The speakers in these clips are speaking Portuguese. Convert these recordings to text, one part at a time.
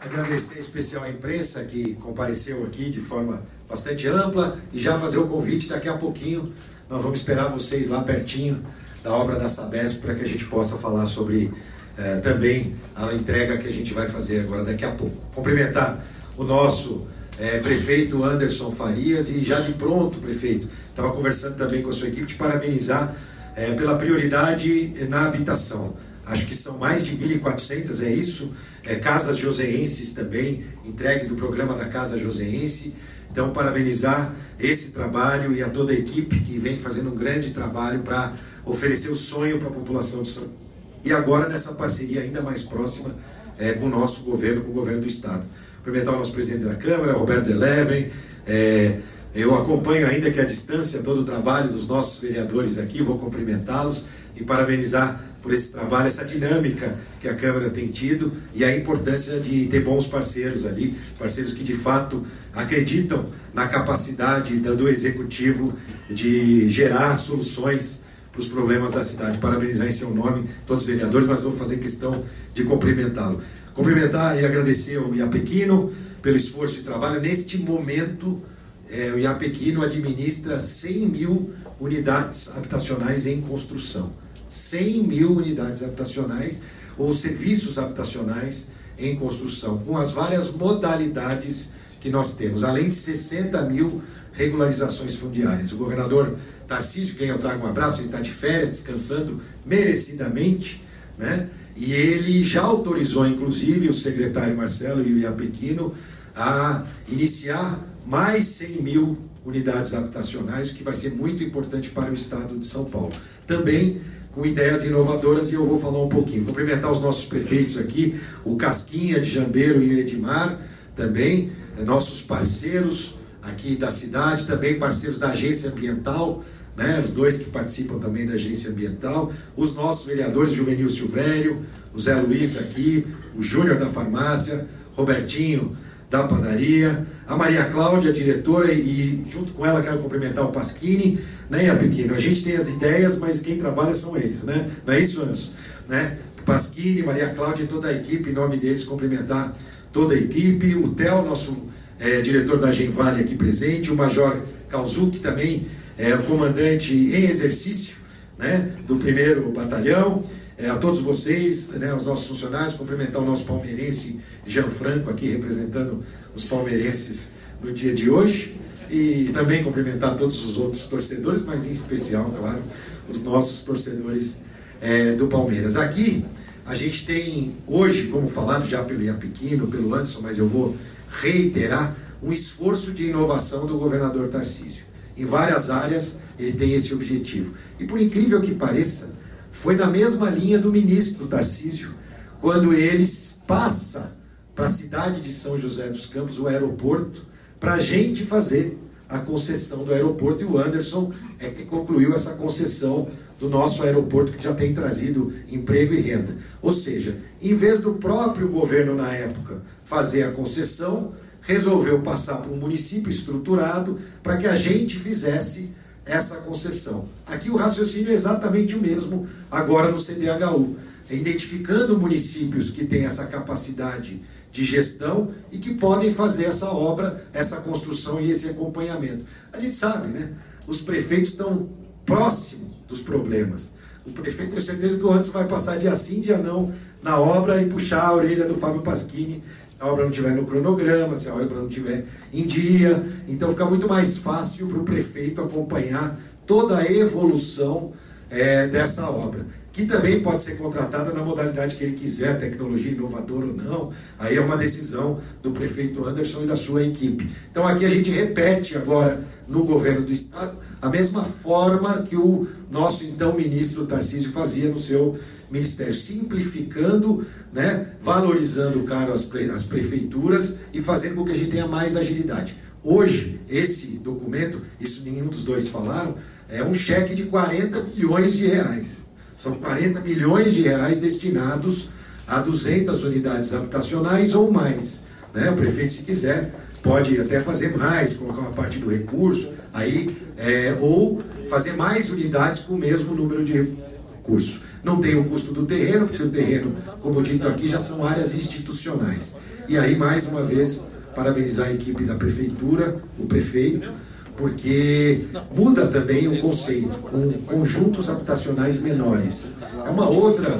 Agradecer em especial à imprensa que compareceu aqui de forma bastante ampla e já fazer o convite daqui a pouquinho. Nós vamos esperar vocês lá pertinho da obra da Sabesp para que a gente possa falar sobre eh, também a entrega que a gente vai fazer agora daqui a pouco. Cumprimentar o nosso eh, prefeito Anderson Farias e já de pronto, prefeito, estava conversando também com a sua equipe, te parabenizar eh, pela prioridade na habitação. Acho que são mais de 1.400, é isso? É, Casas Joseenses também, entregue do programa da Casa Joseense. Então, parabenizar esse trabalho e a toda a equipe que vem fazendo um grande trabalho para oferecer o sonho para a população de São Paulo. E agora nessa parceria ainda mais próxima é, com o nosso governo, com o governo do Estado. Cumprimentar o nosso presidente da Câmara, Roberto Eleven. É, eu acompanho ainda que a distância todo o trabalho dos nossos vereadores aqui, vou cumprimentá-los e parabenizar por esse trabalho, essa dinâmica que a Câmara tem tido e a importância de ter bons parceiros ali, parceiros que de fato acreditam na capacidade do Executivo de gerar soluções para os problemas da cidade. Parabenizar em seu nome todos os vereadores, mas vou fazer questão de cumprimentá-lo. Cumprimentar e agradecer ao Iapequino pelo esforço e trabalho. Neste momento, é, o Iapequino administra 100 mil unidades habitacionais em construção. 100 mil unidades habitacionais ou serviços habitacionais em construção, com as várias modalidades que nós temos, além de 60 mil regularizações fundiárias. O governador Tarcísio, quem eu trago um abraço, ele está de férias, descansando merecidamente, né? E ele já autorizou, inclusive, o secretário Marcelo e o Iapequino a iniciar mais 100 mil unidades habitacionais, o que vai ser muito importante para o estado de São Paulo. Também com ideias inovadoras e eu vou falar um pouquinho. Cumprimentar os nossos prefeitos aqui, o Casquinha de Jambeiro e o Edmar, também, eh, nossos parceiros aqui da cidade, também parceiros da agência ambiental, né, os dois que participam também da agência ambiental, os nossos vereadores, Juvenil Silvério, o Zé Luiz aqui, o Júnior da farmácia, Robertinho da padaria, a Maria Cláudia, diretora, e junto com ela quero cumprimentar o Pasquini, né, Pequeno? A gente tem as ideias, mas quem trabalha são eles, né? Não é isso, Anso? Né? Pasquini, Maria Cláudia e toda a equipe, em nome deles, cumprimentar toda a equipe, o Theo, nosso é, diretor da Genvale aqui presente, o Major Calzuc, também é o comandante em exercício né, do primeiro batalhão, é, a todos vocês, né, os nossos funcionários, cumprimentar o nosso palmeirense Jean Franco aqui representando os palmeirenses no dia de hoje e também cumprimentar todos os outros torcedores, mas em especial, claro, os nossos torcedores é, do Palmeiras. Aqui a gente tem hoje, como falado já pelo Ian Pequeno, pelo Anderson, mas eu vou reiterar, um esforço de inovação do governador Tarcísio. Em várias áreas ele tem esse objetivo. E por incrível que pareça, foi na mesma linha do ministro Tarcísio, quando ele passa para a cidade de São José dos Campos, o aeroporto, para a gente fazer a concessão do aeroporto e o Anderson é que concluiu essa concessão do nosso aeroporto que já tem trazido emprego e renda. Ou seja, em vez do próprio governo na época fazer a concessão, resolveu passar para um município estruturado para que a gente fizesse essa concessão. Aqui o raciocínio é exatamente o mesmo agora no CDHU, identificando municípios que têm essa capacidade de gestão e que podem fazer essa obra, essa construção e esse acompanhamento. A gente sabe, né? Os prefeitos estão próximos dos problemas. O prefeito tem certeza que o Anderson vai passar dia sim, dia não na obra e puxar a orelha do Fábio Pasquini a obra não estiver no cronograma, se a obra não estiver em dia. Então fica muito mais fácil para o prefeito acompanhar toda a evolução é, dessa obra que também pode ser contratada na modalidade que ele quiser, tecnologia inovadora ou não. Aí é uma decisão do prefeito Anderson e da sua equipe. Então aqui a gente repete agora no governo do estado a mesma forma que o nosso então ministro Tarcísio fazia no seu ministério, simplificando, né, valorizando caro as, pre, as prefeituras e fazendo com que a gente tenha mais agilidade. Hoje, esse documento, isso nenhum dos dois falaram, é um cheque de 40 milhões de reais. São 40 milhões de reais destinados a 200 unidades habitacionais ou mais. Né? O prefeito, se quiser, pode até fazer mais, colocar uma parte do recurso, aí, é, ou fazer mais unidades com o mesmo número de recursos. Não tem o custo do terreno, porque o terreno, como dito aqui, já são áreas institucionais. E aí, mais uma vez, parabenizar a equipe da prefeitura, o prefeito, porque muda também o conceito, com conjuntos habitacionais menores. É uma outra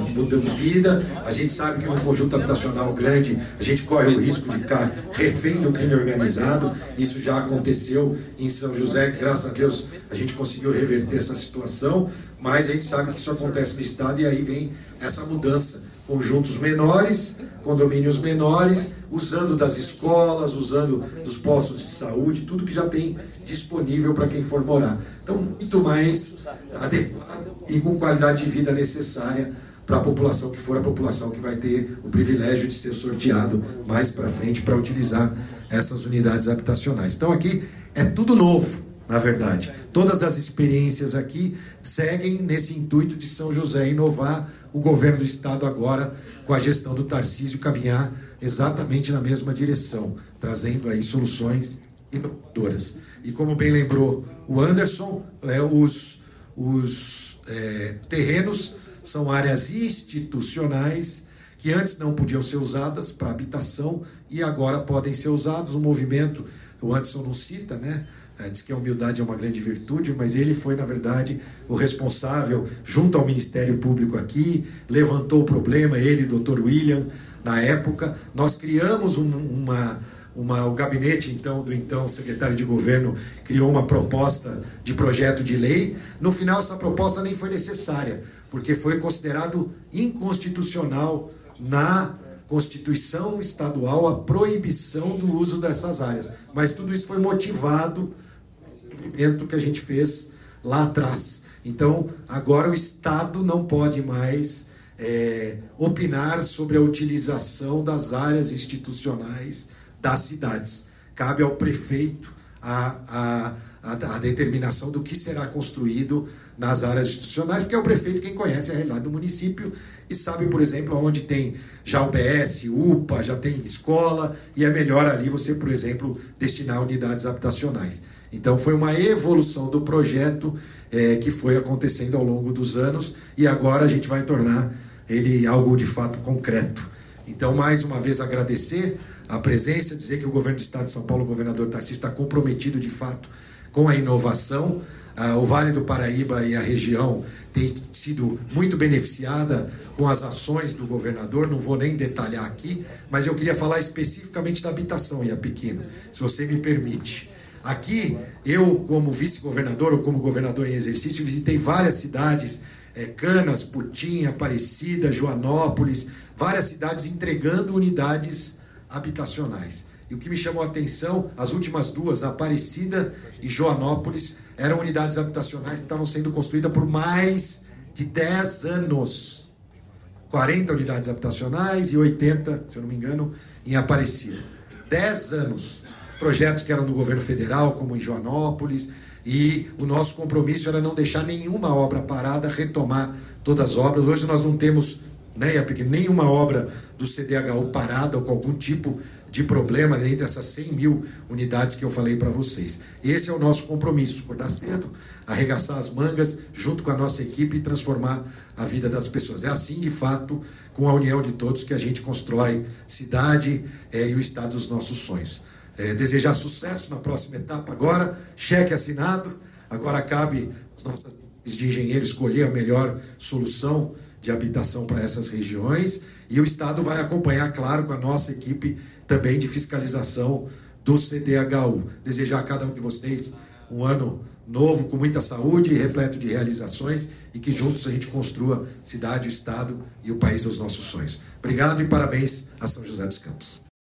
vida. A gente sabe que num conjunto habitacional grande, a gente corre o risco de ficar refém do crime organizado. Isso já aconteceu em São José, graças a Deus a gente conseguiu reverter essa situação, mas a gente sabe que isso acontece no Estado e aí vem essa mudança. Conjuntos menores, condomínios menores, usando das escolas, usando dos postos de saúde, tudo que já tem disponível para quem for morar. Então, muito mais adequado e com qualidade de vida necessária para a população que for a população que vai ter o privilégio de ser sorteado mais para frente para utilizar essas unidades habitacionais. Então, aqui é tudo novo na verdade. Todas as experiências aqui seguem nesse intuito de São José inovar o governo do estado agora com a gestão do Tarcísio caminhar exatamente na mesma direção, trazendo aí soluções inovadoras. E como bem lembrou o Anderson, é, os, os é, terrenos são áreas institucionais que antes não podiam ser usadas para habitação e agora podem ser usados. O movimento, o Anderson não cita, né? É, diz que a humildade é uma grande virtude, mas ele foi, na verdade, o responsável, junto ao Ministério Público aqui, levantou o problema, ele doutor William, na época. Nós criamos um, uma, uma, o gabinete, então, do então secretário de governo, criou uma proposta de projeto de lei. No final, essa proposta nem foi necessária, porque foi considerado inconstitucional na Constituição Estadual a proibição do uso dessas áreas. Mas tudo isso foi motivado movimento que a gente fez lá atrás. Então, agora o Estado não pode mais é, opinar sobre a utilização das áreas institucionais das cidades. Cabe ao prefeito a, a, a, a, determinação do que será construído nas áreas institucionais, porque é o prefeito quem conhece a realidade do município e sabe, por exemplo, onde tem já UBS, UPA, já tem escola, e é melhor ali você, por exemplo, destinar unidades habitacionais. Então foi uma evolução do projeto é, que foi acontecendo ao longo dos anos e agora a gente vai tornar ele algo de fato concreto. Então, mais uma vez, agradecer a presença, dizer que o governo do Estado de São Paulo, o governador Tarcísio, está comprometido de fato com a inovação. Ah, o Vale do Paraíba e a região têm sido muito beneficiada com as ações do governador, não vou nem detalhar aqui, mas eu queria falar especificamente da habitação, Iapequino, se você me permite. Aqui, eu, como vice-governador ou como governador em exercício, visitei várias cidades, é, Canas, Putim, Aparecida, Joanópolis, várias cidades entregando unidades habitacionais. E o que me chamou a atenção, as últimas duas, Aparecida e Joanópolis, eram unidades habitacionais que estavam sendo construídas por mais de 10 anos. 40 unidades habitacionais e 80, se eu não me engano, em Aparecida. 10 anos projetos que eram do governo federal, como em Joanópolis, e o nosso compromisso era não deixar nenhuma obra parada, retomar todas as obras. Hoje nós não temos né, nenhuma obra do CDHU parada ou com algum tipo de problema entre essas 100 mil unidades que eu falei para vocês. Esse é o nosso compromisso, acordar cedo, arregaçar as mangas junto com a nossa equipe e transformar a vida das pessoas. É assim, de fato, com a união de todos que a gente constrói cidade é, e o estado dos nossos sonhos é, desejar sucesso na próxima etapa agora, cheque assinado, agora cabe as nossas de engenheiro escolher a melhor solução de habitação para essas regiões e o Estado vai acompanhar, claro, com a nossa equipe também de fiscalização do CDHU. Desejar a cada um de vocês um ano novo, com muita saúde e repleto de realizações e que juntos a gente construa cidade, Estado e o país dos nossos sonhos. Obrigado e parabéns a São José dos Campos.